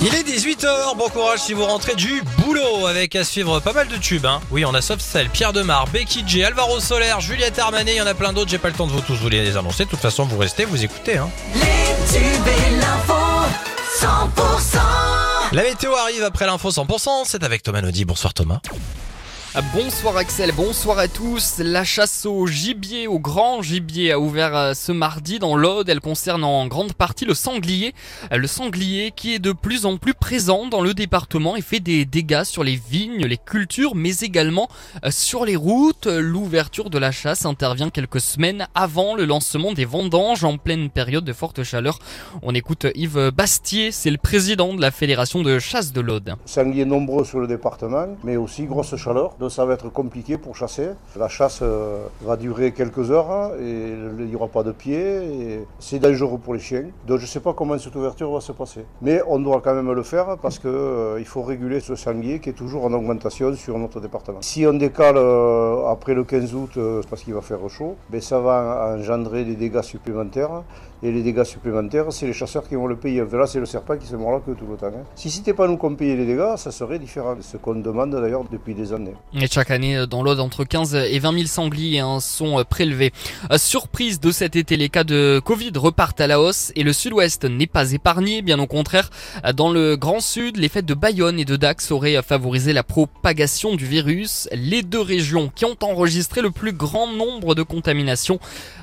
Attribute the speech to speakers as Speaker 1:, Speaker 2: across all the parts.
Speaker 1: Il est 18h, bon courage si vous rentrez du boulot avec à suivre pas mal de tubes. Hein. Oui, on a Soft Cell, Pierre Demar, Becky J, Alvaro Soler, Juliette Armanet, il y en a plein d'autres, j'ai pas le temps de vous tous vous les annoncer. De toute façon, vous restez, vous écoutez. Hein.
Speaker 2: Les tubes et l'info 100%
Speaker 1: La météo arrive après l'info 100%, c'est avec Thomas Naudy. Bonsoir Thomas.
Speaker 3: Bonsoir Axel, bonsoir à tous. La chasse au gibier, au grand gibier, a ouvert euh, ce mardi dans l'Aude. Elle concerne en grande partie le sanglier. Euh, Le sanglier qui est de plus en plus présent dans le département et fait des dégâts sur les vignes, les cultures, mais également euh, sur les routes. L'ouverture de la chasse intervient quelques semaines avant le lancement des vendanges en pleine période de forte chaleur. On écoute Yves Bastier, c'est le président de la Fédération de chasse de l'Aude.
Speaker 4: sangliers nombreux sur le département, mais aussi grosse chaleur. Donc ça va être compliqué pour chasser. La chasse euh, va durer quelques heures et il n'y aura pas de pied. C'est dangereux pour les chiens. Donc je ne sais pas comment cette ouverture va se passer. Mais on doit quand même le faire parce qu'il faut réguler ce sanglier qui est toujours en augmentation sur notre département. Si on décale euh, après le 15 août euh, parce qu'il va faire chaud, ben, ça va engendrer des dégâts supplémentaires. Et les dégâts supplémentaires, c'est les chasseurs qui vont le payer. Là, c'est le serpent qui se mord la queue tout le temps. hein. Si c'était pas nous qu'on payait les dégâts, ça serait différent. Ce qu'on demande d'ailleurs depuis des années.
Speaker 3: Et chaque année, euh, dans l'Aude, entre 15 et 20 000 sangliers hein, sont euh, prélevés. Euh, Surprise de cet été, les cas de Covid repartent à la hausse et le sud-ouest n'est pas épargné. Bien au contraire, dans le Grand Sud, les fêtes de Bayonne et de Dax auraient favorisé la propagation du virus. Les deux régions qui ont enregistré le plus grand nombre de contaminations,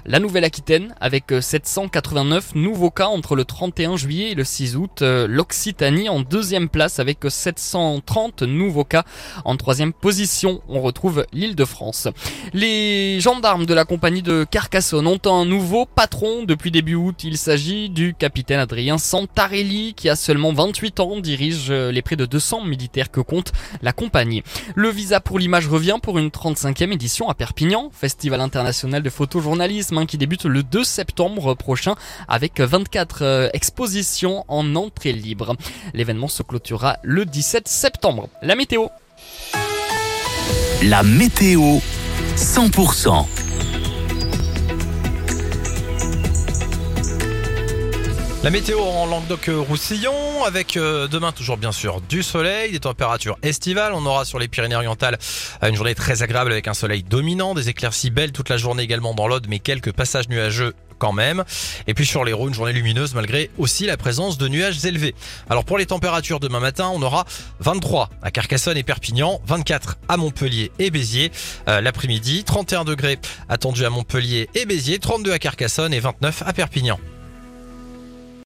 Speaker 3: la Nouvelle-Aquitaine avec euh, 789 nouveaux cas entre le 31 juillet et le 6 août. L'Occitanie en deuxième place avec euh, 730 nouveaux cas. En troisième position, on retrouve l'île de France. Les gendarmes de la compagnie de Carcassonne ont un nouveau patron depuis début août. Il s'agit du capitaine Adrien Santarelli qui a seulement 28 ans, dirige euh, les près de 200 militaires que compte la compagnie. Le visa pour l'image revient pour une 35e édition à Perpignan, festival international de photojournalisme hein, qui débute le 2 septembre prochain avec 24 euh, expositions en entrée libre. L'événement se clôturera le 17 septembre. La météo.
Speaker 5: La météo 100%.
Speaker 1: La météo en Languedoc-Roussillon, avec euh, demain toujours bien sûr du soleil, des températures estivales. On aura sur les Pyrénées-Orientales euh, une journée très agréable avec un soleil dominant, des éclaircies belles toute la journée également dans l'Aude, mais quelques passages nuageux quand même. Et puis sur les Rhônes, journée lumineuse malgré aussi la présence de nuages élevés. Alors pour les températures demain matin, on aura 23 à Carcassonne et Perpignan, 24 à Montpellier et Béziers euh, l'après-midi, 31 degrés attendus à Montpellier et Béziers, 32 à Carcassonne et 29 à Perpignan.